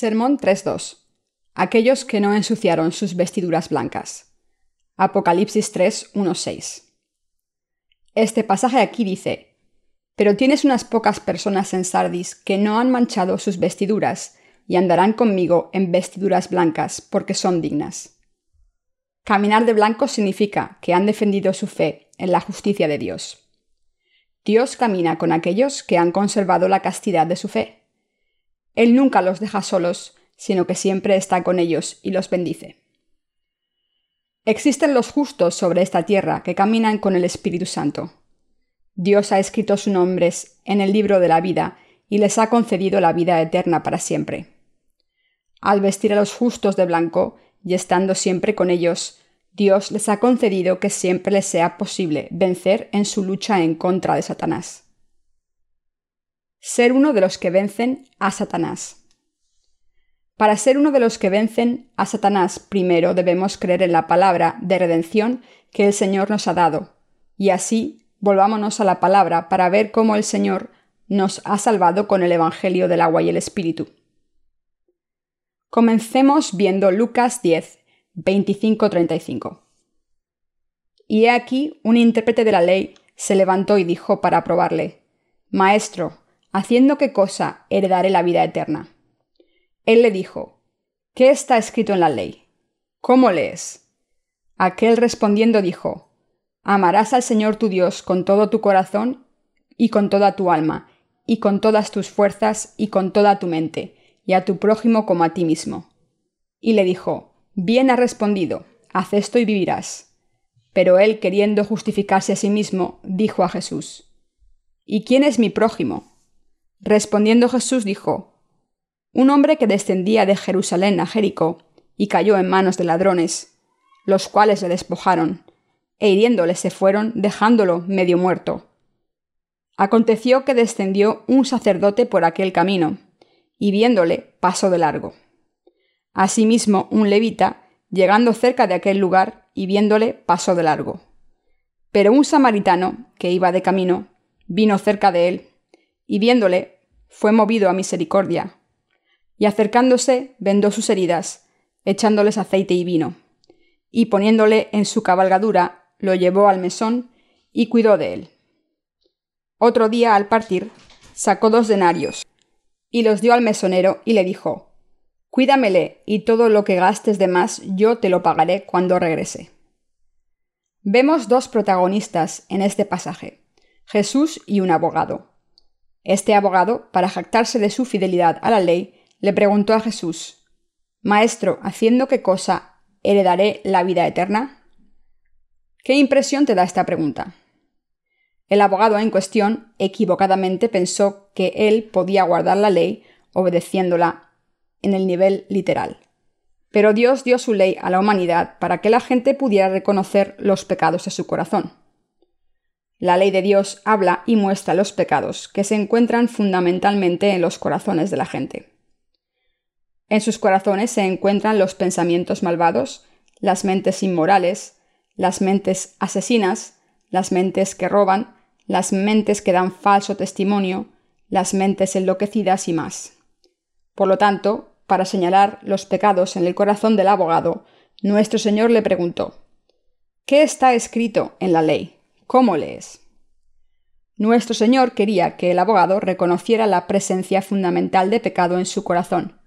Sermón 3.2. Aquellos que no ensuciaron sus vestiduras blancas. Apocalipsis 3.1.6. Este pasaje aquí dice, Pero tienes unas pocas personas en Sardis que no han manchado sus vestiduras y andarán conmigo en vestiduras blancas porque son dignas. Caminar de blanco significa que han defendido su fe en la justicia de Dios. Dios camina con aquellos que han conservado la castidad de su fe. Él nunca los deja solos, sino que siempre está con ellos y los bendice. Existen los justos sobre esta tierra que caminan con el Espíritu Santo. Dios ha escrito sus nombres en el libro de la vida y les ha concedido la vida eterna para siempre. Al vestir a los justos de blanco y estando siempre con ellos, Dios les ha concedido que siempre les sea posible vencer en su lucha en contra de Satanás. Ser uno de los que vencen a Satanás. Para ser uno de los que vencen a Satanás, primero debemos creer en la palabra de redención que el Señor nos ha dado, y así volvámonos a la palabra para ver cómo el Señor nos ha salvado con el Evangelio del agua y el Espíritu. Comencemos viendo Lucas 10, 25-35. Y he aquí un intérprete de la ley se levantó y dijo para probarle, Maestro, ¿haciendo qué cosa heredaré la vida eterna? Él le dijo, ¿Qué está escrito en la ley? ¿Cómo lees? Aquel respondiendo dijo, Amarás al Señor tu Dios con todo tu corazón y con toda tu alma, y con todas tus fuerzas y con toda tu mente, y a tu prójimo como a ti mismo. Y le dijo, Bien ha respondido, haz esto y vivirás. Pero él, queriendo justificarse a sí mismo, dijo a Jesús, ¿Y quién es mi prójimo? Respondiendo Jesús dijo, Un hombre que descendía de Jerusalén a Jericó y cayó en manos de ladrones, los cuales le despojaron, e hiriéndole se fueron, dejándolo medio muerto. Aconteció que descendió un sacerdote por aquel camino, y viéndole pasó de largo. Asimismo, un levita, llegando cerca de aquel lugar y viéndole, pasó de largo. Pero un samaritano, que iba de camino, vino cerca de él, y viéndole, fue movido a misericordia, y acercándose, vendó sus heridas, echándoles aceite y vino, y poniéndole en su cabalgadura, lo llevó al mesón y cuidó de él. Otro día, al partir, sacó dos denarios, y los dio al mesonero, y le dijo, Cuídamele, y todo lo que gastes de más yo te lo pagaré cuando regrese. Vemos dos protagonistas en este pasaje, Jesús y un abogado. Este abogado, para jactarse de su fidelidad a la ley, le preguntó a Jesús, Maestro, ¿haciendo qué cosa heredaré la vida eterna? ¿Qué impresión te da esta pregunta? El abogado en cuestión equivocadamente pensó que él podía guardar la ley obedeciéndola en el nivel literal. Pero Dios dio su ley a la humanidad para que la gente pudiera reconocer los pecados de su corazón. La ley de Dios habla y muestra los pecados que se encuentran fundamentalmente en los corazones de la gente. En sus corazones se encuentran los pensamientos malvados, las mentes inmorales, las mentes asesinas, las mentes que roban, las mentes que dan falso testimonio, las mentes enloquecidas y más. Por lo tanto, para señalar los pecados en el corazón del abogado, nuestro Señor le preguntó, ¿Qué está escrito en la ley? ¿Cómo lees? Nuestro Señor quería que el abogado reconociera la presencia fundamental de pecado en su corazón,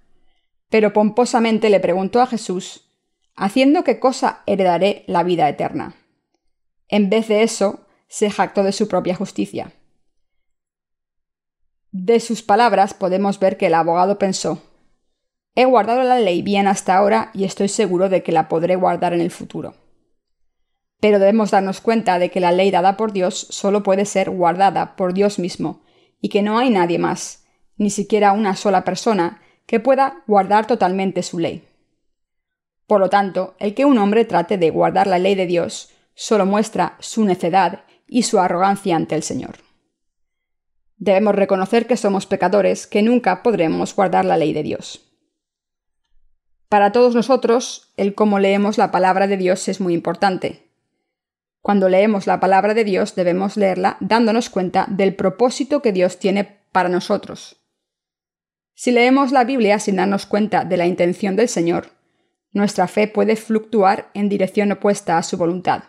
pero pomposamente le preguntó a Jesús, ¿haciendo qué cosa heredaré la vida eterna? En vez de eso, se jactó de su propia justicia. De sus palabras podemos ver que el abogado pensó, He guardado la ley bien hasta ahora y estoy seguro de que la podré guardar en el futuro. Pero debemos darnos cuenta de que la ley dada por Dios solo puede ser guardada por Dios mismo, y que no hay nadie más, ni siquiera una sola persona, que pueda guardar totalmente su ley. Por lo tanto, el que un hombre trate de guardar la ley de Dios solo muestra su necedad y su arrogancia ante el Señor. Debemos reconocer que somos pecadores, que nunca podremos guardar la ley de Dios. Para todos nosotros, el cómo leemos la palabra de Dios es muy importante. Cuando leemos la palabra de Dios debemos leerla dándonos cuenta del propósito que Dios tiene para nosotros. Si leemos la Biblia sin darnos cuenta de la intención del Señor, nuestra fe puede fluctuar en dirección opuesta a su voluntad.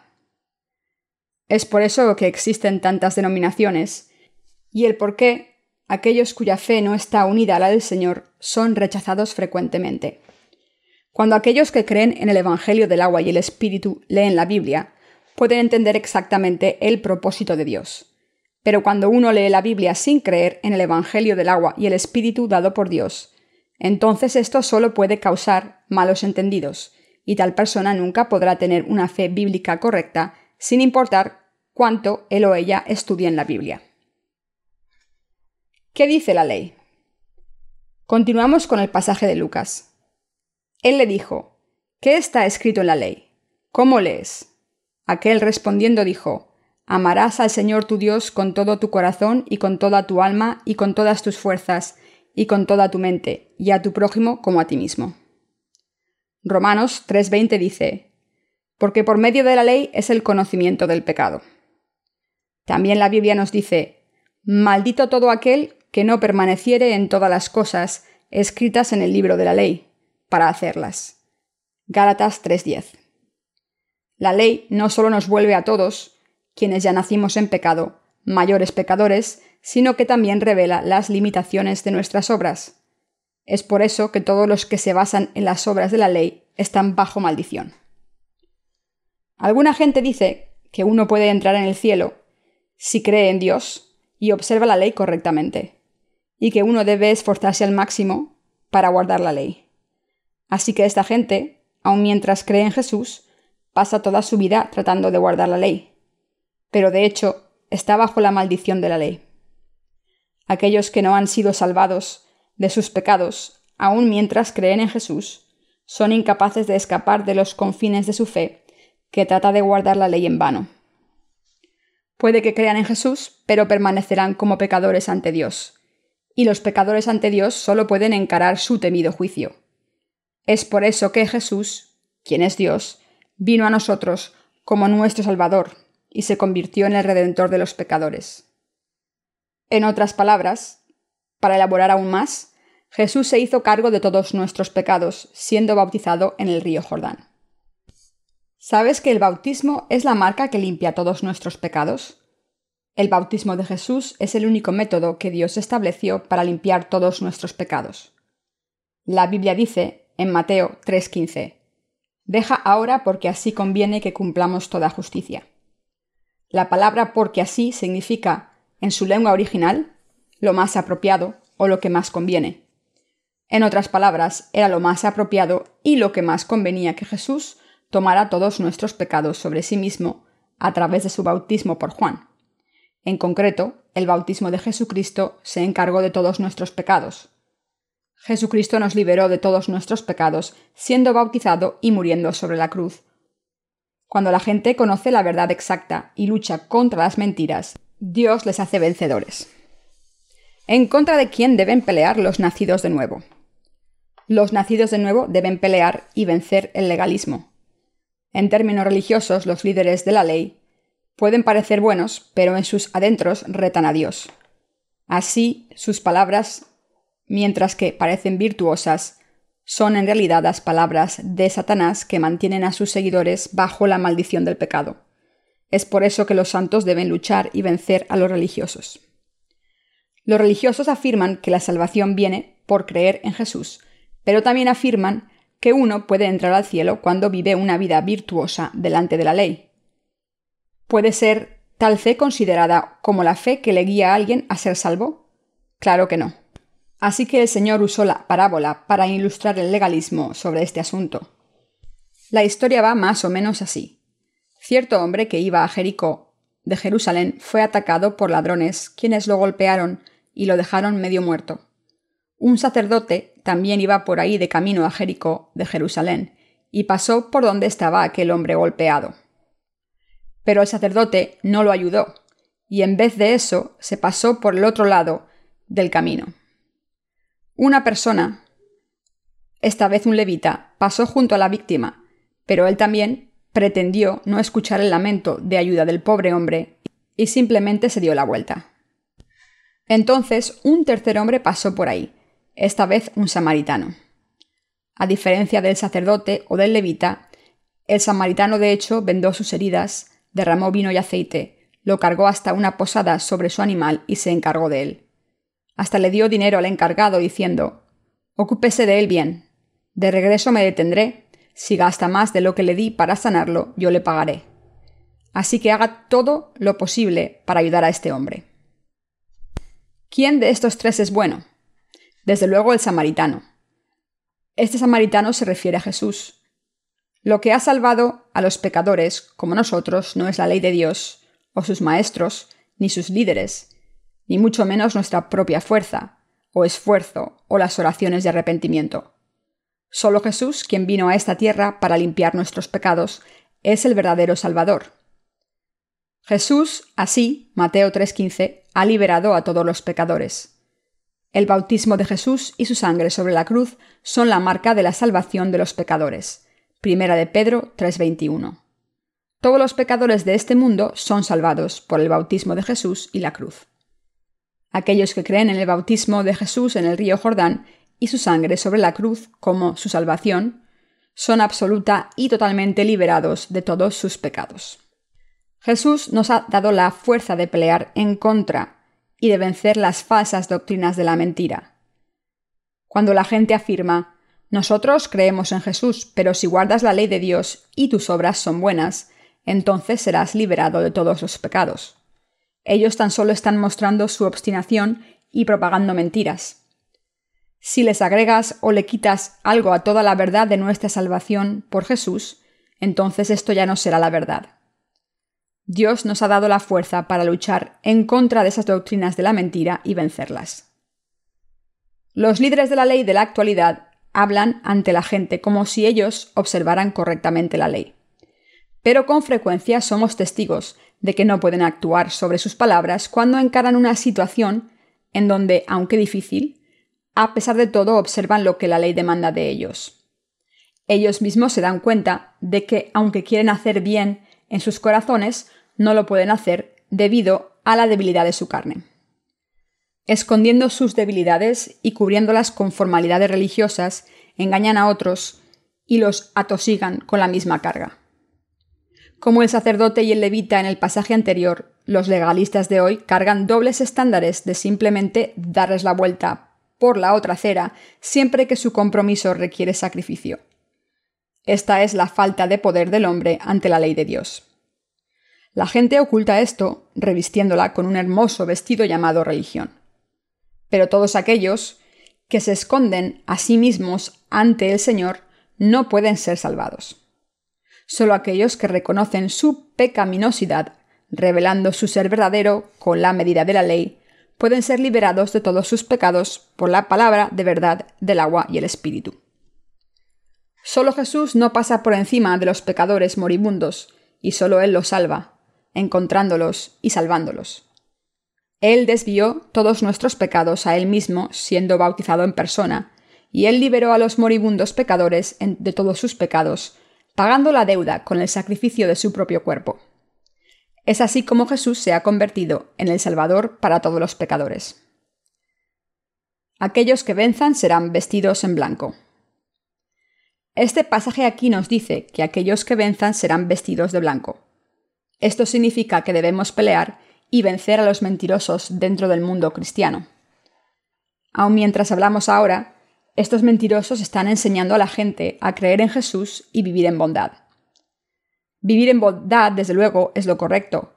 Es por eso que existen tantas denominaciones, y el por qué aquellos cuya fe no está unida a la del Señor son rechazados frecuentemente. Cuando aquellos que creen en el Evangelio del agua y el Espíritu leen la Biblia, pueden entender exactamente el propósito de Dios. Pero cuando uno lee la Biblia sin creer en el Evangelio del agua y el Espíritu dado por Dios, entonces esto solo puede causar malos entendidos, y tal persona nunca podrá tener una fe bíblica correcta, sin importar cuánto él o ella estudie en la Biblia. ¿Qué dice la ley? Continuamos con el pasaje de Lucas. Él le dijo, ¿Qué está escrito en la ley? ¿Cómo lees? Aquel respondiendo dijo, Amarás al Señor tu Dios con todo tu corazón y con toda tu alma y con todas tus fuerzas y con toda tu mente, y a tu prójimo como a ti mismo. Romanos 3:20 dice, Porque por medio de la ley es el conocimiento del pecado. También la Biblia nos dice, Maldito todo aquel que no permaneciere en todas las cosas escritas en el libro de la ley, para hacerlas. Gálatas 3:10. La ley no solo nos vuelve a todos, quienes ya nacimos en pecado, mayores pecadores, sino que también revela las limitaciones de nuestras obras. Es por eso que todos los que se basan en las obras de la ley están bajo maldición. Alguna gente dice que uno puede entrar en el cielo si cree en Dios y observa la ley correctamente, y que uno debe esforzarse al máximo para guardar la ley. Así que esta gente, aun mientras cree en Jesús, pasa toda su vida tratando de guardar la ley pero de hecho está bajo la maldición de la ley. Aquellos que no han sido salvados de sus pecados, aun mientras creen en Jesús, son incapaces de escapar de los confines de su fe, que trata de guardar la ley en vano. Puede que crean en Jesús, pero permanecerán como pecadores ante Dios, y los pecadores ante Dios solo pueden encarar su temido juicio. Es por eso que Jesús, quien es Dios, vino a nosotros como nuestro Salvador, y se convirtió en el redentor de los pecadores. En otras palabras, para elaborar aún más, Jesús se hizo cargo de todos nuestros pecados, siendo bautizado en el río Jordán. ¿Sabes que el bautismo es la marca que limpia todos nuestros pecados? El bautismo de Jesús es el único método que Dios estableció para limpiar todos nuestros pecados. La Biblia dice, en Mateo 3:15, Deja ahora porque así conviene que cumplamos toda justicia. La palabra porque así significa, en su lengua original, lo más apropiado o lo que más conviene. En otras palabras, era lo más apropiado y lo que más convenía que Jesús tomara todos nuestros pecados sobre sí mismo a través de su bautismo por Juan. En concreto, el bautismo de Jesucristo se encargó de todos nuestros pecados. Jesucristo nos liberó de todos nuestros pecados, siendo bautizado y muriendo sobre la cruz, cuando la gente conoce la verdad exacta y lucha contra las mentiras, Dios les hace vencedores. ¿En contra de quién deben pelear los nacidos de nuevo? Los nacidos de nuevo deben pelear y vencer el legalismo. En términos religiosos, los líderes de la ley pueden parecer buenos, pero en sus adentros retan a Dios. Así, sus palabras, mientras que parecen virtuosas, son en realidad las palabras de Satanás que mantienen a sus seguidores bajo la maldición del pecado. Es por eso que los santos deben luchar y vencer a los religiosos. Los religiosos afirman que la salvación viene por creer en Jesús, pero también afirman que uno puede entrar al cielo cuando vive una vida virtuosa delante de la ley. ¿Puede ser tal fe considerada como la fe que le guía a alguien a ser salvo? Claro que no. Así que el Señor usó la parábola para ilustrar el legalismo sobre este asunto. La historia va más o menos así. Cierto hombre que iba a Jericó, de Jerusalén, fue atacado por ladrones, quienes lo golpearon y lo dejaron medio muerto. Un sacerdote también iba por ahí de camino a Jericó, de Jerusalén, y pasó por donde estaba aquel hombre golpeado. Pero el sacerdote no lo ayudó, y en vez de eso se pasó por el otro lado del camino. Una persona, esta vez un levita, pasó junto a la víctima, pero él también pretendió no escuchar el lamento de ayuda del pobre hombre y simplemente se dio la vuelta. Entonces un tercer hombre pasó por ahí, esta vez un samaritano. A diferencia del sacerdote o del levita, el samaritano de hecho vendó sus heridas, derramó vino y aceite, lo cargó hasta una posada sobre su animal y se encargó de él. Hasta le dio dinero al encargado diciendo Ocúpese de él bien. De regreso me detendré. Si gasta más de lo que le di para sanarlo, yo le pagaré. Así que haga todo lo posible para ayudar a este hombre. ¿Quién de estos tres es bueno? Desde luego el samaritano. Este samaritano se refiere a Jesús. Lo que ha salvado a los pecadores, como nosotros, no es la ley de Dios, o sus maestros, ni sus líderes, ni mucho menos nuestra propia fuerza, o esfuerzo, o las oraciones de arrepentimiento. Solo Jesús, quien vino a esta tierra para limpiar nuestros pecados, es el verdadero Salvador. Jesús, así, Mateo 3:15, ha liberado a todos los pecadores. El bautismo de Jesús y su sangre sobre la cruz son la marca de la salvación de los pecadores. Primera de Pedro 3:21. Todos los pecadores de este mundo son salvados por el bautismo de Jesús y la cruz. Aquellos que creen en el bautismo de Jesús en el río Jordán y su sangre sobre la cruz como su salvación, son absoluta y totalmente liberados de todos sus pecados. Jesús nos ha dado la fuerza de pelear en contra y de vencer las falsas doctrinas de la mentira. Cuando la gente afirma nosotros creemos en Jesús, pero si guardas la ley de Dios y tus obras son buenas, entonces serás liberado de todos los pecados. Ellos tan solo están mostrando su obstinación y propagando mentiras. Si les agregas o le quitas algo a toda la verdad de nuestra salvación por Jesús, entonces esto ya no será la verdad. Dios nos ha dado la fuerza para luchar en contra de esas doctrinas de la mentira y vencerlas. Los líderes de la ley de la actualidad hablan ante la gente como si ellos observaran correctamente la ley. Pero con frecuencia somos testigos de que no pueden actuar sobre sus palabras cuando encaran una situación en donde, aunque difícil, a pesar de todo observan lo que la ley demanda de ellos. Ellos mismos se dan cuenta de que, aunque quieren hacer bien en sus corazones, no lo pueden hacer debido a la debilidad de su carne. Escondiendo sus debilidades y cubriéndolas con formalidades religiosas, engañan a otros y los atosigan con la misma carga. Como el sacerdote y el levita en el pasaje anterior, los legalistas de hoy cargan dobles estándares de simplemente darles la vuelta por la otra acera siempre que su compromiso requiere sacrificio. Esta es la falta de poder del hombre ante la ley de Dios. La gente oculta esto revistiéndola con un hermoso vestido llamado religión. Pero todos aquellos que se esconden a sí mismos ante el Señor no pueden ser salvados. Solo aquellos que reconocen su pecaminosidad, revelando su ser verdadero con la medida de la ley, pueden ser liberados de todos sus pecados por la palabra de verdad del agua y el Espíritu. Solo Jesús no pasa por encima de los pecadores moribundos, y solo Él los salva, encontrándolos y salvándolos. Él desvió todos nuestros pecados a Él mismo, siendo bautizado en persona, y Él liberó a los moribundos pecadores de todos sus pecados, pagando la deuda con el sacrificio de su propio cuerpo. Es así como Jesús se ha convertido en el Salvador para todos los pecadores. Aquellos que venzan serán vestidos en blanco. Este pasaje aquí nos dice que aquellos que venzan serán vestidos de blanco. Esto significa que debemos pelear y vencer a los mentirosos dentro del mundo cristiano. Aun mientras hablamos ahora, estos mentirosos están enseñando a la gente a creer en Jesús y vivir en bondad. Vivir en bondad, desde luego, es lo correcto,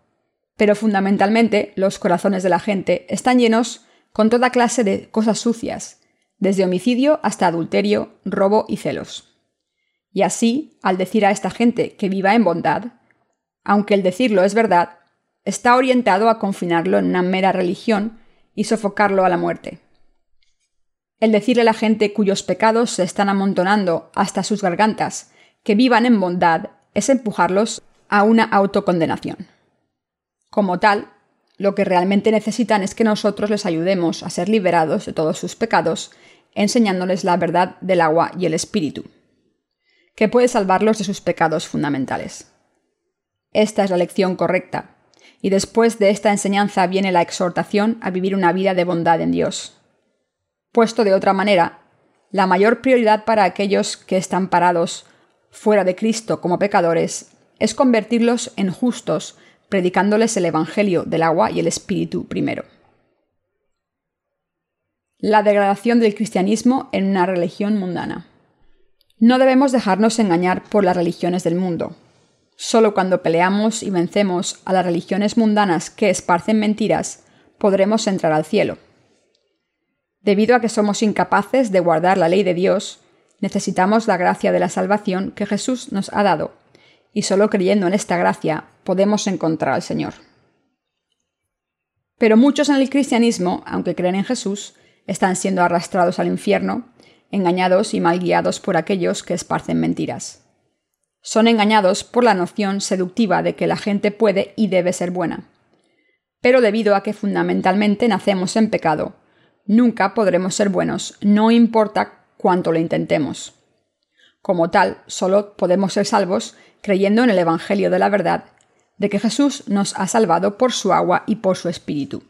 pero fundamentalmente los corazones de la gente están llenos con toda clase de cosas sucias, desde homicidio hasta adulterio, robo y celos. Y así, al decir a esta gente que viva en bondad, aunque el decirlo es verdad, está orientado a confinarlo en una mera religión y sofocarlo a la muerte. El decirle a la gente cuyos pecados se están amontonando hasta sus gargantas que vivan en bondad es empujarlos a una autocondenación. Como tal, lo que realmente necesitan es que nosotros les ayudemos a ser liberados de todos sus pecados, enseñándoles la verdad del agua y el espíritu, que puede salvarlos de sus pecados fundamentales. Esta es la lección correcta. Y después de esta enseñanza viene la exhortación a vivir una vida de bondad en Dios. Puesto de otra manera, la mayor prioridad para aquellos que están parados fuera de Cristo como pecadores es convertirlos en justos, predicándoles el Evangelio del agua y el Espíritu primero. La degradación del cristianismo en una religión mundana. No debemos dejarnos engañar por las religiones del mundo. Solo cuando peleamos y vencemos a las religiones mundanas que esparcen mentiras, podremos entrar al cielo. Debido a que somos incapaces de guardar la ley de Dios, necesitamos la gracia de la salvación que Jesús nos ha dado, y solo creyendo en esta gracia podemos encontrar al Señor. Pero muchos en el cristianismo, aunque creen en Jesús, están siendo arrastrados al infierno, engañados y mal guiados por aquellos que esparcen mentiras. Son engañados por la noción seductiva de que la gente puede y debe ser buena. Pero debido a que fundamentalmente nacemos en pecado, nunca podremos ser buenos, no importa cuánto lo intentemos. Como tal, solo podemos ser salvos creyendo en el Evangelio de la verdad, de que Jesús nos ha salvado por su agua y por su espíritu.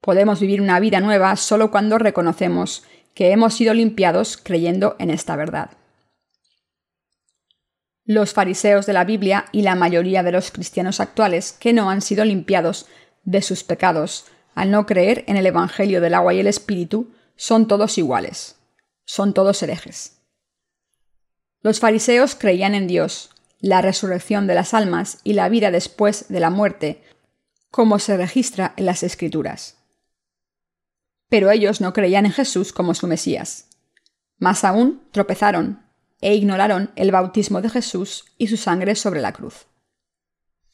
Podemos vivir una vida nueva solo cuando reconocemos que hemos sido limpiados creyendo en esta verdad. Los fariseos de la Biblia y la mayoría de los cristianos actuales que no han sido limpiados de sus pecados al no creer en el Evangelio del agua y el Espíritu, son todos iguales. Son todos herejes. Los fariseos creían en Dios, la resurrección de las almas y la vida después de la muerte, como se registra en las Escrituras. Pero ellos no creían en Jesús como su Mesías. Más aún, tropezaron e ignoraron el bautismo de Jesús y su sangre sobre la cruz.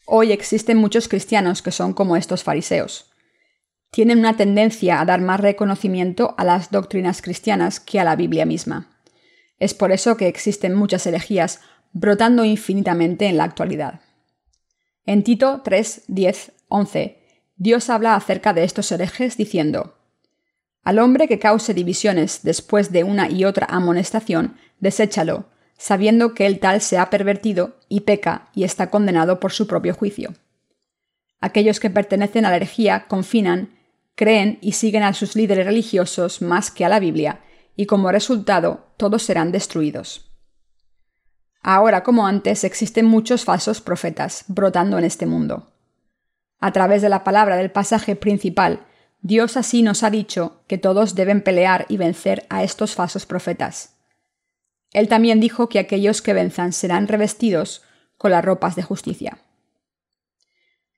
Hoy existen muchos cristianos que son como estos fariseos, tienen una tendencia a dar más reconocimiento a las doctrinas cristianas que a la Biblia misma. Es por eso que existen muchas herejías brotando infinitamente en la actualidad. En Tito 3, 10, 11, Dios habla acerca de estos herejes diciendo, Al hombre que cause divisiones después de una y otra amonestación, deséchalo, sabiendo que el tal se ha pervertido y peca y está condenado por su propio juicio. Aquellos que pertenecen a la herejía confinan creen y siguen a sus líderes religiosos más que a la Biblia, y como resultado todos serán destruidos. Ahora como antes existen muchos falsos profetas brotando en este mundo. A través de la palabra del pasaje principal, Dios así nos ha dicho que todos deben pelear y vencer a estos falsos profetas. Él también dijo que aquellos que venzan serán revestidos con las ropas de justicia.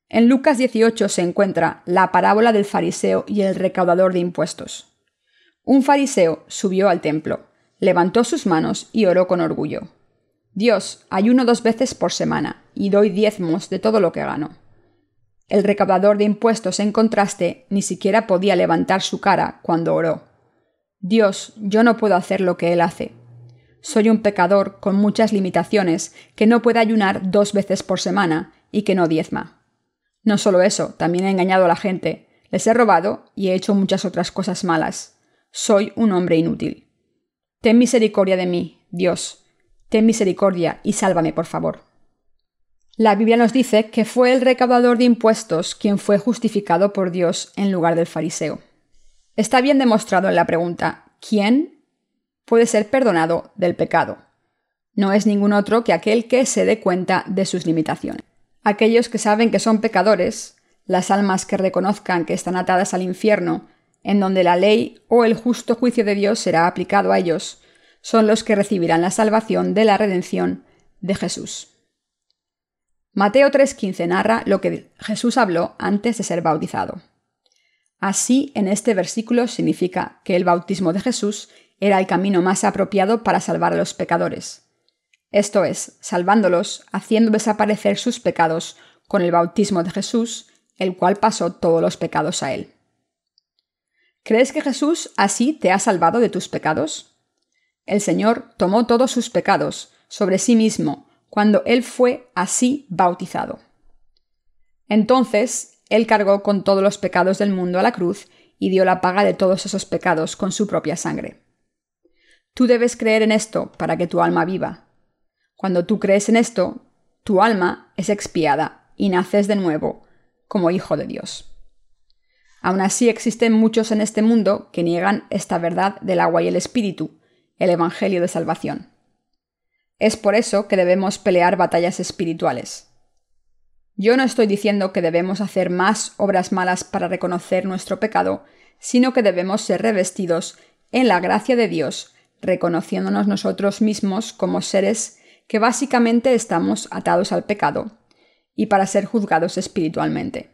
En Lucas 18 se encuentra la parábola del fariseo y el recaudador de impuestos. Un fariseo subió al templo, levantó sus manos y oró con orgullo. Dios, ayuno dos veces por semana y doy diezmos de todo lo que gano. El recaudador de impuestos, en contraste, ni siquiera podía levantar su cara cuando oró. Dios, yo no puedo hacer lo que él hace. Soy un pecador con muchas limitaciones que no puede ayunar dos veces por semana y que no diezma. No solo eso, también he engañado a la gente, les he robado y he hecho muchas otras cosas malas. Soy un hombre inútil. Ten misericordia de mí, Dios. Ten misericordia y sálvame, por favor. La Biblia nos dice que fue el recaudador de impuestos quien fue justificado por Dios en lugar del fariseo. Está bien demostrado en la pregunta ¿quién puede ser perdonado del pecado? No es ningún otro que aquel que se dé cuenta de sus limitaciones aquellos que saben que son pecadores, las almas que reconozcan que están atadas al infierno, en donde la ley o el justo juicio de Dios será aplicado a ellos, son los que recibirán la salvación de la redención de Jesús. Mateo 3:15 narra lo que Jesús habló antes de ser bautizado. Así, en este versículo significa que el bautismo de Jesús era el camino más apropiado para salvar a los pecadores esto es, salvándolos, haciendo desaparecer sus pecados con el bautismo de Jesús, el cual pasó todos los pecados a él. ¿Crees que Jesús así te ha salvado de tus pecados? El Señor tomó todos sus pecados sobre sí mismo cuando Él fue así bautizado. Entonces, Él cargó con todos los pecados del mundo a la cruz y dio la paga de todos esos pecados con su propia sangre. Tú debes creer en esto para que tu alma viva, cuando tú crees en esto, tu alma es expiada y naces de nuevo como hijo de Dios. Aún así existen muchos en este mundo que niegan esta verdad del agua y el espíritu, el Evangelio de Salvación. Es por eso que debemos pelear batallas espirituales. Yo no estoy diciendo que debemos hacer más obras malas para reconocer nuestro pecado, sino que debemos ser revestidos en la gracia de Dios, reconociéndonos nosotros mismos como seres que básicamente estamos atados al pecado, y para ser juzgados espiritualmente.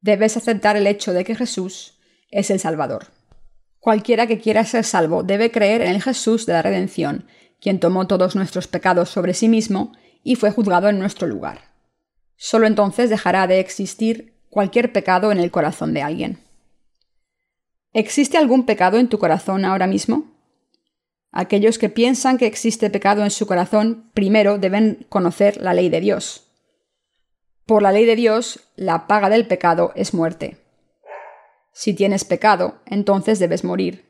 Debes aceptar el hecho de que Jesús es el Salvador. Cualquiera que quiera ser salvo debe creer en el Jesús de la redención, quien tomó todos nuestros pecados sobre sí mismo y fue juzgado en nuestro lugar. Solo entonces dejará de existir cualquier pecado en el corazón de alguien. ¿Existe algún pecado en tu corazón ahora mismo? Aquellos que piensan que existe pecado en su corazón primero deben conocer la ley de Dios. Por la ley de Dios, la paga del pecado es muerte. Si tienes pecado, entonces debes morir.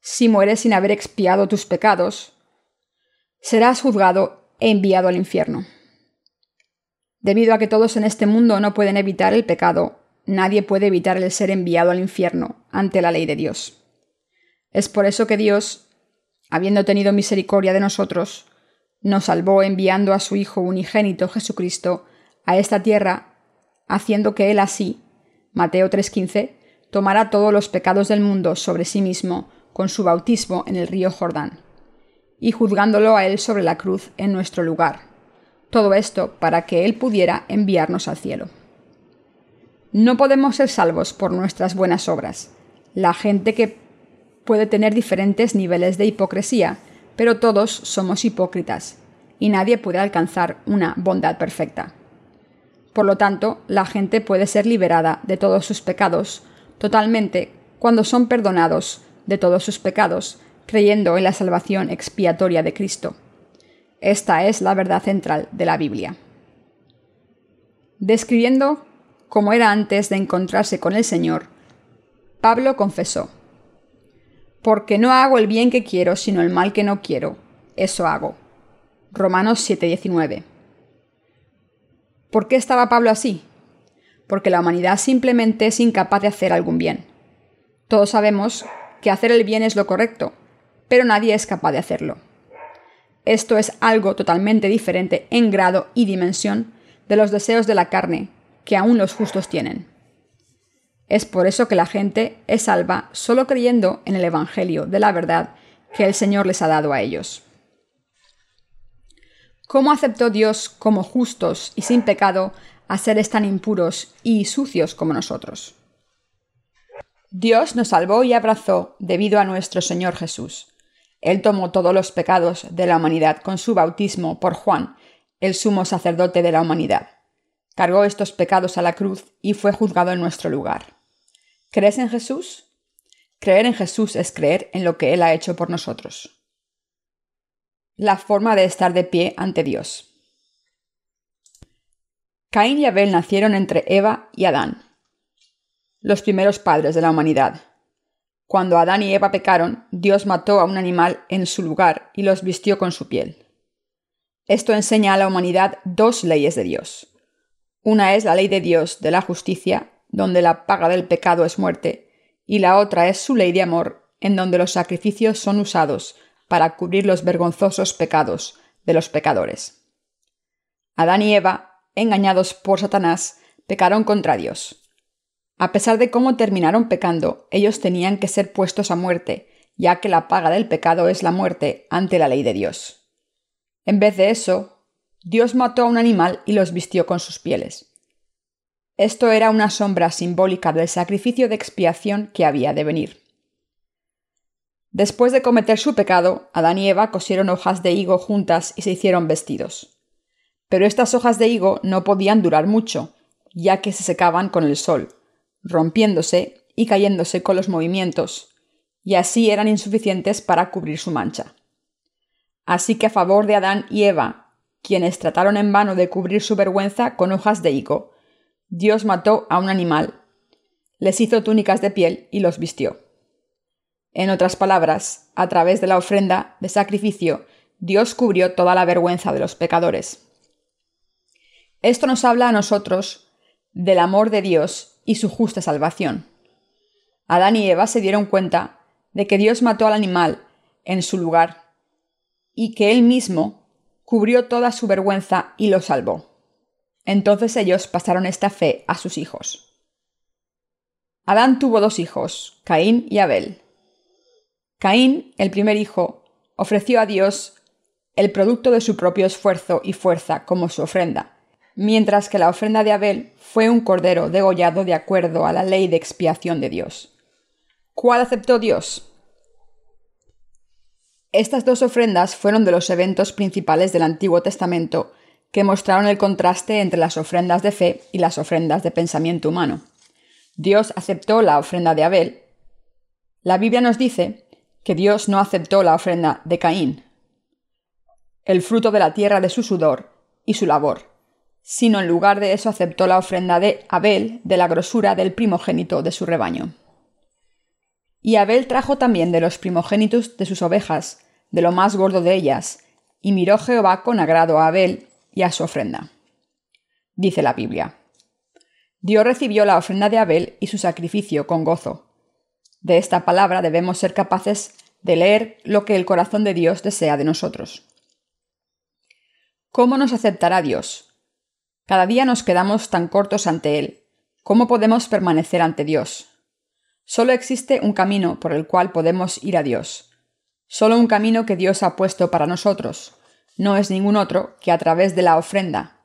Si mueres sin haber expiado tus pecados, serás juzgado e enviado al infierno. Debido a que todos en este mundo no pueden evitar el pecado, nadie puede evitar el ser enviado al infierno ante la ley de Dios. Es por eso que Dios, habiendo tenido misericordia de nosotros, nos salvó enviando a su Hijo unigénito Jesucristo a esta tierra, haciendo que Él así, Mateo 3:15, tomará todos los pecados del mundo sobre sí mismo con su bautismo en el río Jordán, y juzgándolo a él sobre la cruz en nuestro lugar. Todo esto para que Él pudiera enviarnos al cielo. No podemos ser salvos por nuestras buenas obras. La gente que puede tener diferentes niveles de hipocresía, pero todos somos hipócritas, y nadie puede alcanzar una bondad perfecta. Por lo tanto, la gente puede ser liberada de todos sus pecados totalmente cuando son perdonados de todos sus pecados, creyendo en la salvación expiatoria de Cristo. Esta es la verdad central de la Biblia. Describiendo cómo era antes de encontrarse con el Señor, Pablo confesó, Porque no hago el bien que quiero, sino el mal que no quiero, eso hago. Romanos 7:19. ¿Por qué estaba Pablo así? porque la humanidad simplemente es incapaz de hacer algún bien. Todos sabemos que hacer el bien es lo correcto, pero nadie es capaz de hacerlo. Esto es algo totalmente diferente en grado y dimensión de los deseos de la carne que aún los justos tienen. Es por eso que la gente es salva solo creyendo en el Evangelio de la verdad que el Señor les ha dado a ellos. ¿Cómo aceptó Dios como justos y sin pecado a seres tan impuros y sucios como nosotros. Dios nos salvó y abrazó debido a nuestro Señor Jesús. Él tomó todos los pecados de la humanidad con su bautismo por Juan, el sumo sacerdote de la humanidad. Cargó estos pecados a la cruz y fue juzgado en nuestro lugar. ¿Crees en Jesús? Creer en Jesús es creer en lo que Él ha hecho por nosotros. La forma de estar de pie ante Dios. Caín y Abel nacieron entre Eva y Adán, los primeros padres de la humanidad. Cuando Adán y Eva pecaron, Dios mató a un animal en su lugar y los vistió con su piel. Esto enseña a la humanidad dos leyes de Dios. Una es la ley de Dios de la justicia, donde la paga del pecado es muerte, y la otra es su ley de amor, en donde los sacrificios son usados para cubrir los vergonzosos pecados de los pecadores. Adán y Eva engañados por Satanás, pecaron contra Dios. A pesar de cómo terminaron pecando, ellos tenían que ser puestos a muerte, ya que la paga del pecado es la muerte ante la ley de Dios. En vez de eso, Dios mató a un animal y los vistió con sus pieles. Esto era una sombra simbólica del sacrificio de expiación que había de venir. Después de cometer su pecado, Adán y Eva cosieron hojas de higo juntas y se hicieron vestidos. Pero estas hojas de higo no podían durar mucho, ya que se secaban con el sol, rompiéndose y cayéndose con los movimientos, y así eran insuficientes para cubrir su mancha. Así que a favor de Adán y Eva, quienes trataron en vano de cubrir su vergüenza con hojas de higo, Dios mató a un animal, les hizo túnicas de piel y los vistió. En otras palabras, a través de la ofrenda de sacrificio, Dios cubrió toda la vergüenza de los pecadores. Esto nos habla a nosotros del amor de Dios y su justa salvación. Adán y Eva se dieron cuenta de que Dios mató al animal en su lugar y que él mismo cubrió toda su vergüenza y lo salvó. Entonces ellos pasaron esta fe a sus hijos. Adán tuvo dos hijos, Caín y Abel. Caín, el primer hijo, ofreció a Dios el producto de su propio esfuerzo y fuerza como su ofrenda, mientras que la ofrenda de Abel fue un cordero degollado de acuerdo a la ley de expiación de Dios. ¿Cuál aceptó Dios? Estas dos ofrendas fueron de los eventos principales del Antiguo Testamento que mostraron el contraste entre las ofrendas de fe y las ofrendas de pensamiento humano. Dios aceptó la ofrenda de Abel. La Biblia nos dice que Dios no aceptó la ofrenda de Caín, el fruto de la tierra de su sudor y su labor, sino en lugar de eso aceptó la ofrenda de Abel de la grosura del primogénito de su rebaño. Y Abel trajo también de los primogénitos de sus ovejas, de lo más gordo de ellas, y miró Jehová con agrado a Abel y a su ofrenda. Dice la Biblia. Dios recibió la ofrenda de Abel y su sacrificio con gozo. De esta palabra debemos ser capaces de leer lo que el corazón de Dios desea de nosotros. ¿Cómo nos aceptará Dios? Cada día nos quedamos tan cortos ante Él. ¿Cómo podemos permanecer ante Dios? Solo existe un camino por el cual podemos ir a Dios. Solo un camino que Dios ha puesto para nosotros. No es ningún otro que a través de la ofrenda.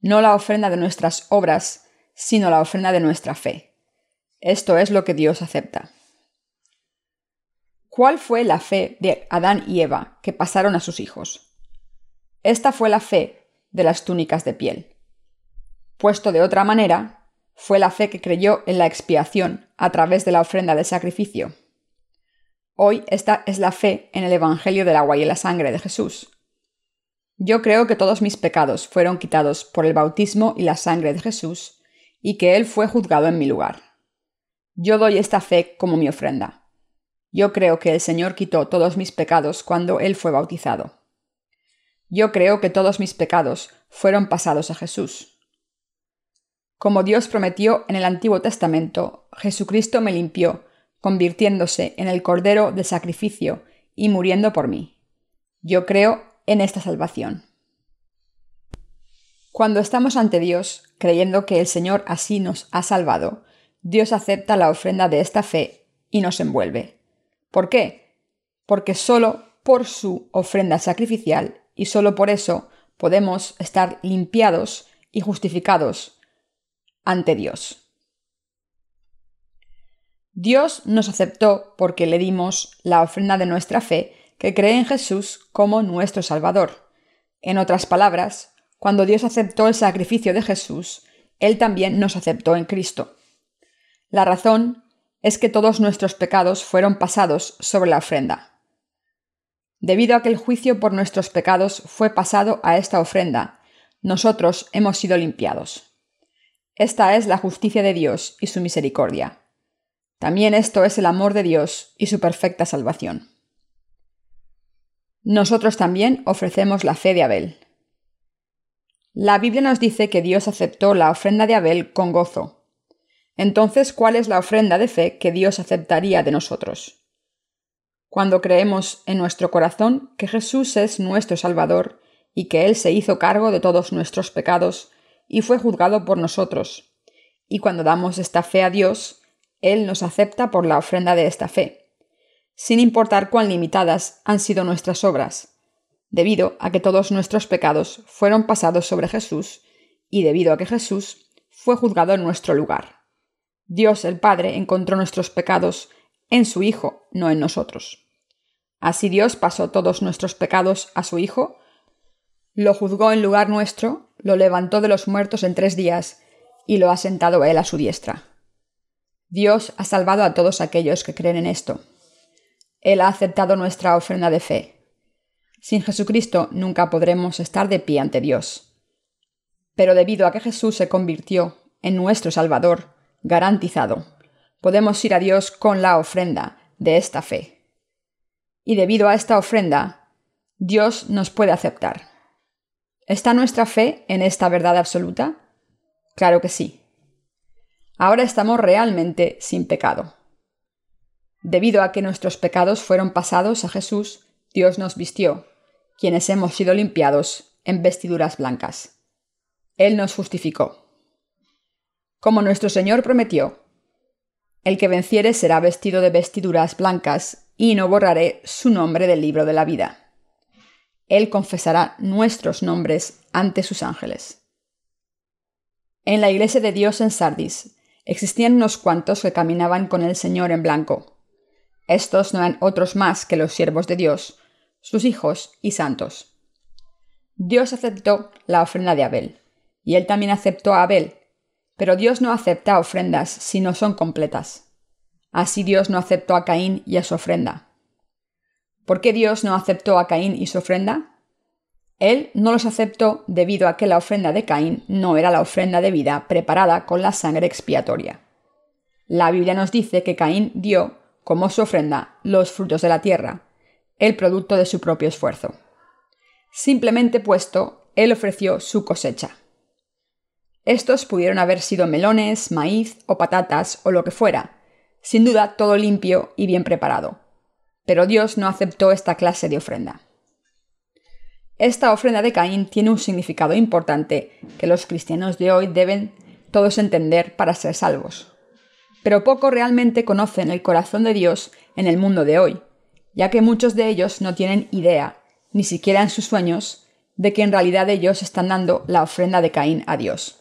No la ofrenda de nuestras obras, sino la ofrenda de nuestra fe. Esto es lo que Dios acepta. ¿Cuál fue la fe de Adán y Eva que pasaron a sus hijos? Esta fue la fe de las túnicas de piel. Puesto de otra manera, fue la fe que creyó en la expiación a través de la ofrenda de sacrificio. Hoy esta es la fe en el Evangelio del agua y la sangre de Jesús. Yo creo que todos mis pecados fueron quitados por el bautismo y la sangre de Jesús, y que Él fue juzgado en mi lugar. Yo doy esta fe como mi ofrenda. Yo creo que el Señor quitó todos mis pecados cuando Él fue bautizado. Yo creo que todos mis pecados fueron pasados a Jesús. Como Dios prometió en el Antiguo Testamento, Jesucristo me limpió, convirtiéndose en el Cordero de sacrificio y muriendo por mí. Yo creo en esta salvación. Cuando estamos ante Dios, creyendo que el Señor así nos ha salvado, Dios acepta la ofrenda de esta fe y nos envuelve. ¿Por qué? Porque solo por su ofrenda sacrificial y solo por eso podemos estar limpiados y justificados ante Dios. Dios nos aceptó porque le dimos la ofrenda de nuestra fe que cree en Jesús como nuestro Salvador. En otras palabras, cuando Dios aceptó el sacrificio de Jesús, Él también nos aceptó en Cristo. La razón es que todos nuestros pecados fueron pasados sobre la ofrenda. Debido a que el juicio por nuestros pecados fue pasado a esta ofrenda, nosotros hemos sido limpiados. Esta es la justicia de Dios y su misericordia. También esto es el amor de Dios y su perfecta salvación. Nosotros también ofrecemos la fe de Abel. La Biblia nos dice que Dios aceptó la ofrenda de Abel con gozo. Entonces, ¿cuál es la ofrenda de fe que Dios aceptaría de nosotros? Cuando creemos en nuestro corazón que Jesús es nuestro Salvador y que Él se hizo cargo de todos nuestros pecados y fue juzgado por nosotros. Y cuando damos esta fe a Dios, Él nos acepta por la ofrenda de esta fe, sin importar cuán limitadas han sido nuestras obras, debido a que todos nuestros pecados fueron pasados sobre Jesús y debido a que Jesús fue juzgado en nuestro lugar. Dios el Padre encontró nuestros pecados en su Hijo, no en nosotros. Así Dios pasó todos nuestros pecados a su Hijo, lo juzgó en lugar nuestro, lo levantó de los muertos en tres días y lo ha sentado él a su diestra. Dios ha salvado a todos aquellos que creen en esto. Él ha aceptado nuestra ofrenda de fe. Sin Jesucristo nunca podremos estar de pie ante Dios. Pero debido a que Jesús se convirtió en nuestro Salvador, garantizado, podemos ir a Dios con la ofrenda de esta fe. Y debido a esta ofrenda, Dios nos puede aceptar. ¿Está nuestra fe en esta verdad absoluta? Claro que sí. ahora estamos realmente sin pecado. Debido a que nuestros pecados fueron pasados a Jesús, Dios nos vistió, quienes hemos sido limpiados en vestiduras blancas. Él nos justificó. Como nuestro Señor prometió, el que venciere será vestido de vestiduras blancas, y no borraré su nombre del libro de la vida. Él confesará nuestros nombres ante sus ángeles. En la iglesia de Dios en Sardis existían unos cuantos que caminaban con el Señor en blanco. Estos no eran otros más que los siervos de Dios, sus hijos y santos. Dios aceptó la ofrenda de Abel, y él también aceptó a Abel, pero Dios no acepta ofrendas si no son completas. Así Dios no aceptó a Caín y a su ofrenda. ¿Por qué Dios no aceptó a Caín y su ofrenda? Él no los aceptó debido a que la ofrenda de Caín no era la ofrenda de vida preparada con la sangre expiatoria. La Biblia nos dice que Caín dio, como su ofrenda, los frutos de la tierra, el producto de su propio esfuerzo. Simplemente puesto, él ofreció su cosecha. Estos pudieron haber sido melones, maíz o patatas o lo que fuera, sin duda todo limpio y bien preparado. Pero Dios no aceptó esta clase de ofrenda. Esta ofrenda de Caín tiene un significado importante que los cristianos de hoy deben todos entender para ser salvos. Pero poco realmente conocen el corazón de Dios en el mundo de hoy, ya que muchos de ellos no tienen idea, ni siquiera en sus sueños, de que en realidad ellos están dando la ofrenda de Caín a Dios.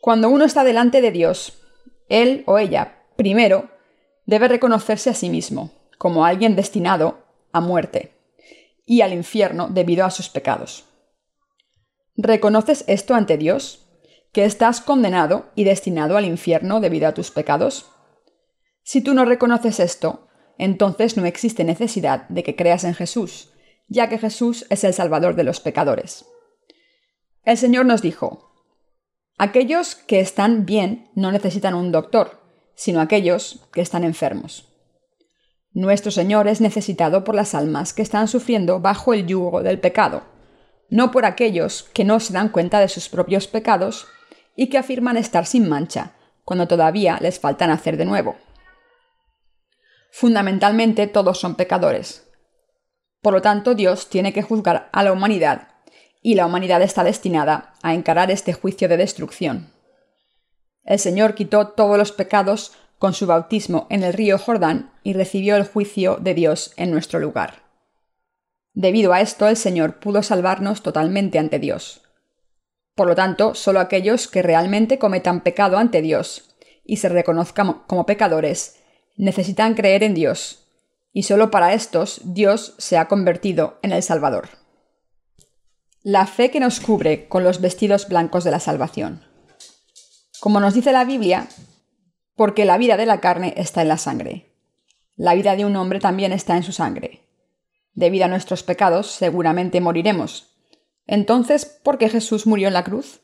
Cuando uno está delante de Dios, él o ella, primero, debe reconocerse a sí mismo como alguien destinado a muerte y al infierno debido a sus pecados. ¿Reconoces esto ante Dios? ¿Que estás condenado y destinado al infierno debido a tus pecados? Si tú no reconoces esto, entonces no existe necesidad de que creas en Jesús, ya que Jesús es el Salvador de los pecadores. El Señor nos dijo, Aquellos que están bien no necesitan un doctor, sino aquellos que están enfermos. Nuestro Señor es necesitado por las almas que están sufriendo bajo el yugo del pecado, no por aquellos que no se dan cuenta de sus propios pecados y que afirman estar sin mancha, cuando todavía les faltan hacer de nuevo. Fundamentalmente todos son pecadores. Por lo tanto, Dios tiene que juzgar a la humanidad y la humanidad está destinada a encarar este juicio de destrucción. El Señor quitó todos los pecados con su bautismo en el río Jordán y recibió el juicio de Dios en nuestro lugar. Debido a esto, el Señor pudo salvarnos totalmente ante Dios. Por lo tanto, solo aquellos que realmente cometan pecado ante Dios y se reconozcan como pecadores necesitan creer en Dios, y solo para estos Dios se ha convertido en el Salvador la fe que nos cubre con los vestidos blancos de la salvación. Como nos dice la Biblia, porque la vida de la carne está en la sangre. La vida de un hombre también está en su sangre. Debido a nuestros pecados, seguramente moriremos. Entonces, ¿por qué Jesús murió en la cruz?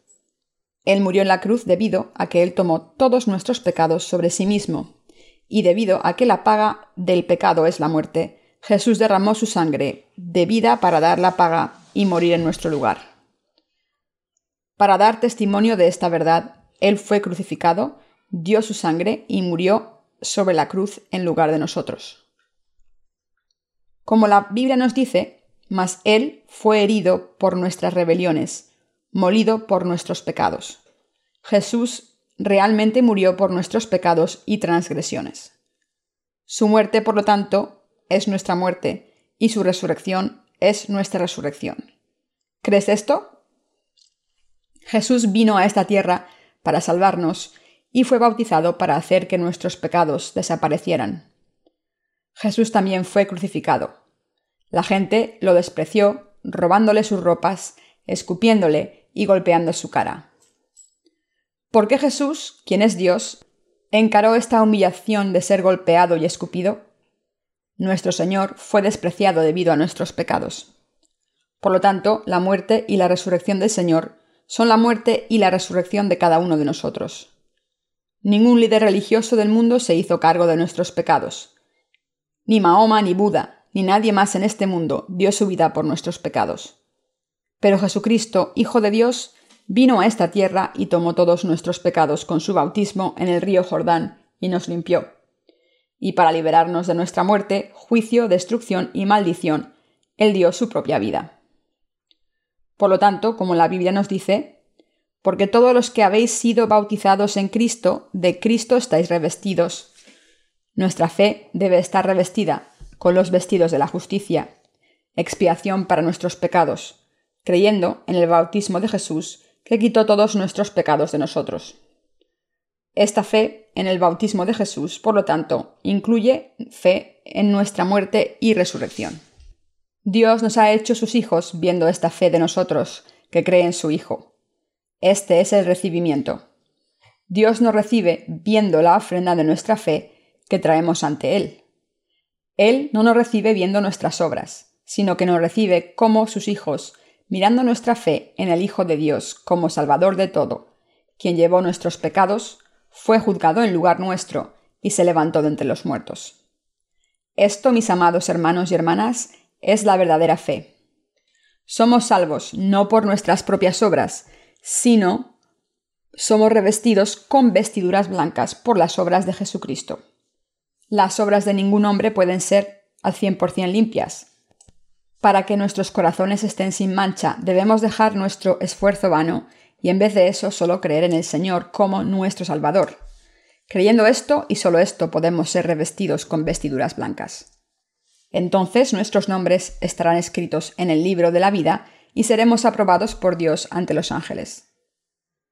Él murió en la cruz debido a que Él tomó todos nuestros pecados sobre sí mismo, y debido a que la paga del pecado es la muerte, Jesús derramó su sangre de vida para dar la paga y morir en nuestro lugar. Para dar testimonio de esta verdad, Él fue crucificado, dio su sangre y murió sobre la cruz en lugar de nosotros. Como la Biblia nos dice, mas Él fue herido por nuestras rebeliones, molido por nuestros pecados. Jesús realmente murió por nuestros pecados y transgresiones. Su muerte, por lo tanto, es nuestra muerte, y su resurrección es nuestra resurrección. ¿Crees esto? Jesús vino a esta tierra para salvarnos y fue bautizado para hacer que nuestros pecados desaparecieran. Jesús también fue crucificado. La gente lo despreció, robándole sus ropas, escupiéndole y golpeando su cara. ¿Por qué Jesús, quien es Dios, encaró esta humillación de ser golpeado y escupido? nuestro Señor fue despreciado debido a nuestros pecados. Por lo tanto, la muerte y la resurrección del Señor son la muerte y la resurrección de cada uno de nosotros. Ningún líder religioso del mundo se hizo cargo de nuestros pecados. Ni Mahoma, ni Buda, ni nadie más en este mundo dio su vida por nuestros pecados. Pero Jesucristo, Hijo de Dios, vino a esta tierra y tomó todos nuestros pecados con su bautismo en el río Jordán y nos limpió. Y para liberarnos de nuestra muerte, juicio, destrucción y maldición, Él dio su propia vida. Por lo tanto, como la Biblia nos dice, porque todos los que habéis sido bautizados en Cristo, de Cristo estáis revestidos. Nuestra fe debe estar revestida con los vestidos de la justicia, expiación para nuestros pecados, creyendo en el bautismo de Jesús que quitó todos nuestros pecados de nosotros. Esta fe en el bautismo de Jesús, por lo tanto, incluye fe en nuestra muerte y resurrección. Dios nos ha hecho sus hijos viendo esta fe de nosotros, que cree en su Hijo. Este es el recibimiento. Dios nos recibe viendo la ofrenda de nuestra fe que traemos ante Él. Él no nos recibe viendo nuestras obras, sino que nos recibe como sus hijos mirando nuestra fe en el Hijo de Dios como Salvador de todo, quien llevó nuestros pecados, fue juzgado en lugar nuestro y se levantó de entre los muertos. Esto, mis amados hermanos y hermanas, es la verdadera fe. Somos salvos no por nuestras propias obras, sino somos revestidos con vestiduras blancas por las obras de Jesucristo. Las obras de ningún hombre pueden ser al 100% limpias, para que nuestros corazones estén sin mancha, debemos dejar nuestro esfuerzo vano y en vez de eso solo creer en el Señor como nuestro Salvador. Creyendo esto y solo esto podemos ser revestidos con vestiduras blancas. Entonces nuestros nombres estarán escritos en el libro de la vida y seremos aprobados por Dios ante los ángeles.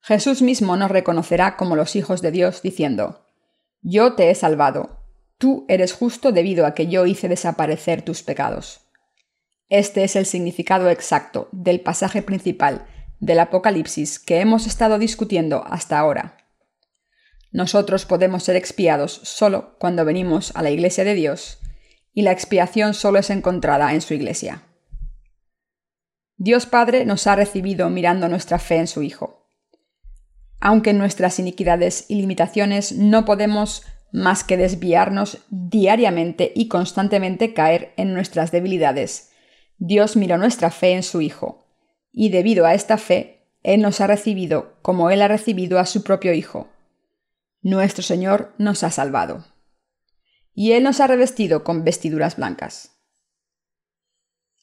Jesús mismo nos reconocerá como los hijos de Dios, diciendo, Yo te he salvado, tú eres justo debido a que yo hice desaparecer tus pecados. Este es el significado exacto del pasaje principal del Apocalipsis que hemos estado discutiendo hasta ahora. Nosotros podemos ser expiados solo cuando venimos a la Iglesia de Dios, y la expiación solo es encontrada en su Iglesia. Dios Padre nos ha recibido mirando nuestra fe en su Hijo. Aunque nuestras iniquidades y limitaciones no podemos más que desviarnos diariamente y constantemente caer en nuestras debilidades Dios miró nuestra fe en su Hijo, y debido a esta fe, Él nos ha recibido como Él ha recibido a su propio Hijo. Nuestro Señor nos ha salvado. Y Él nos ha revestido con vestiduras blancas.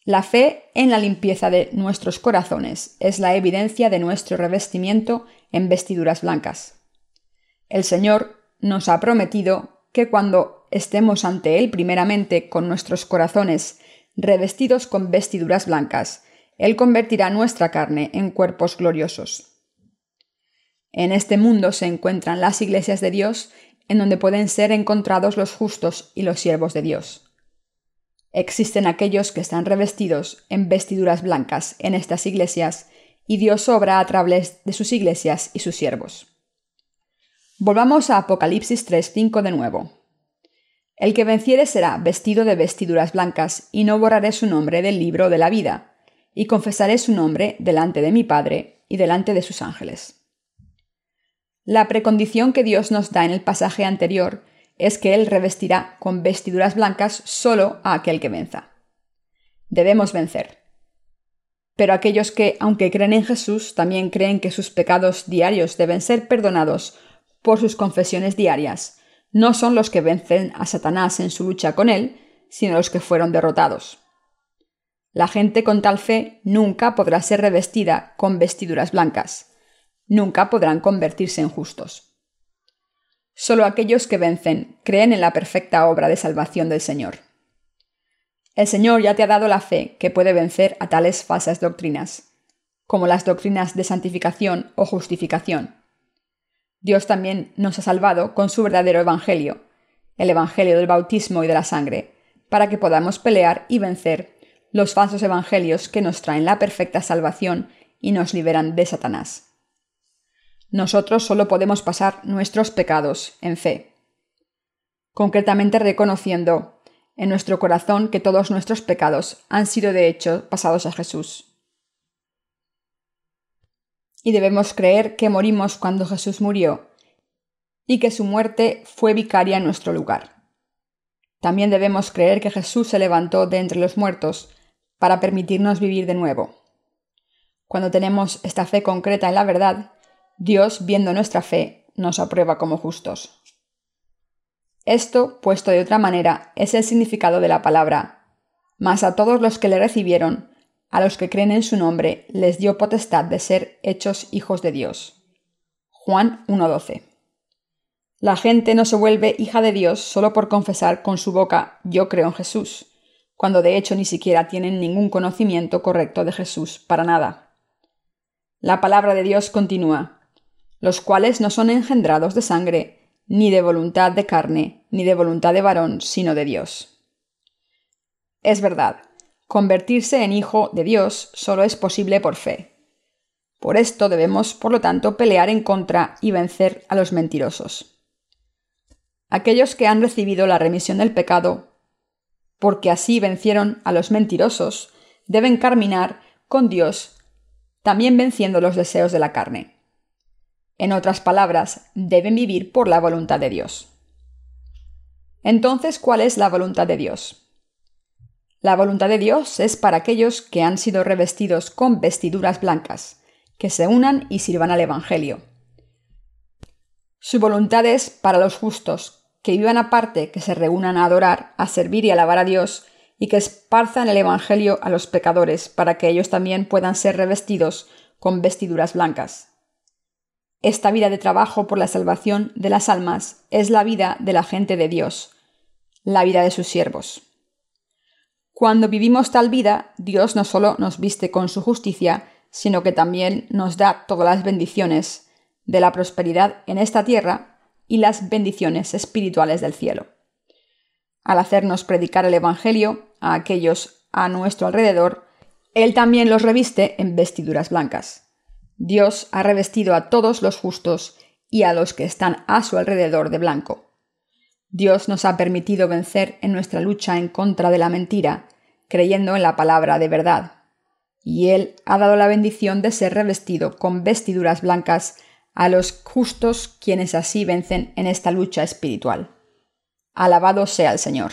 La fe en la limpieza de nuestros corazones es la evidencia de nuestro revestimiento en vestiduras blancas. El Señor nos ha prometido que cuando estemos ante Él primeramente con nuestros corazones revestidos con vestiduras blancas. Él convertirá nuestra carne en cuerpos gloriosos. En este mundo se encuentran las iglesias de Dios, en donde pueden ser encontrados los justos y los siervos de Dios. Existen aquellos que están revestidos en vestiduras blancas en estas iglesias, y Dios obra a través de sus iglesias y sus siervos. Volvamos a Apocalipsis 3.5 de nuevo. El que venciere será vestido de vestiduras blancas, y no borraré su nombre del libro de la vida, y confesaré su nombre delante de mi Padre y delante de sus ángeles. La precondición que Dios nos da en el pasaje anterior es que Él revestirá con vestiduras blancas solo a aquel que venza. Debemos vencer. Pero aquellos que, aunque creen en Jesús, también creen que sus pecados diarios deben ser perdonados por sus confesiones diarias, no son los que vencen a Satanás en su lucha con él, sino los que fueron derrotados. La gente con tal fe nunca podrá ser revestida con vestiduras blancas, nunca podrán convertirse en justos. Solo aquellos que vencen creen en la perfecta obra de salvación del Señor. El Señor ya te ha dado la fe que puede vencer a tales falsas doctrinas, como las doctrinas de santificación o justificación, Dios también nos ha salvado con su verdadero Evangelio, el Evangelio del bautismo y de la sangre, para que podamos pelear y vencer los falsos evangelios que nos traen la perfecta salvación y nos liberan de Satanás. Nosotros solo podemos pasar nuestros pecados en fe, concretamente reconociendo en nuestro corazón que todos nuestros pecados han sido de hecho pasados a Jesús y debemos creer que morimos cuando Jesús murió y que su muerte fue vicaria en nuestro lugar. También debemos creer que Jesús se levantó de entre los muertos para permitirnos vivir de nuevo. Cuando tenemos esta fe concreta en la verdad, Dios, viendo nuestra fe, nos aprueba como justos. Esto, puesto de otra manera, es el significado de la palabra. Mas a todos los que le recibieron, a los que creen en su nombre, les dio potestad de ser hechos hijos de Dios. Juan 1.12. La gente no se vuelve hija de Dios solo por confesar con su boca yo creo en Jesús, cuando de hecho ni siquiera tienen ningún conocimiento correcto de Jesús para nada. La palabra de Dios continúa, los cuales no son engendrados de sangre, ni de voluntad de carne, ni de voluntad de varón, sino de Dios. Es verdad, convertirse en hijo de Dios solo es posible por fe. Por esto debemos, por lo tanto, pelear en contra y vencer a los mentirosos. Aquellos que han recibido la remisión del pecado, porque así vencieron a los mentirosos, deben caminar con Dios, también venciendo los deseos de la carne. En otras palabras, deben vivir por la voluntad de Dios. Entonces, ¿cuál es la voluntad de Dios? La voluntad de Dios es para aquellos que han sido revestidos con vestiduras blancas, que se unan y sirvan al Evangelio. Su voluntad es para los justos, que vivan aparte, que se reúnan a adorar, a servir y alabar a Dios, y que esparzan el Evangelio a los pecadores, para que ellos también puedan ser revestidos con vestiduras blancas. Esta vida de trabajo por la salvación de las almas es la vida de la gente de Dios, la vida de sus siervos. Cuando vivimos tal vida, Dios no solo nos viste con su justicia, sino que también nos da todas las bendiciones de la prosperidad en esta tierra y las bendiciones espirituales del cielo. Al hacernos predicar el Evangelio a aquellos a nuestro alrededor, Él también los reviste en vestiduras blancas. Dios ha revestido a todos los justos y a los que están a su alrededor de blanco. Dios nos ha permitido vencer en nuestra lucha en contra de la mentira, creyendo en la palabra de verdad y Él ha dado la bendición de ser revestido con vestiduras blancas a los justos quienes así vencen en esta lucha espiritual. Alabado sea el Señor.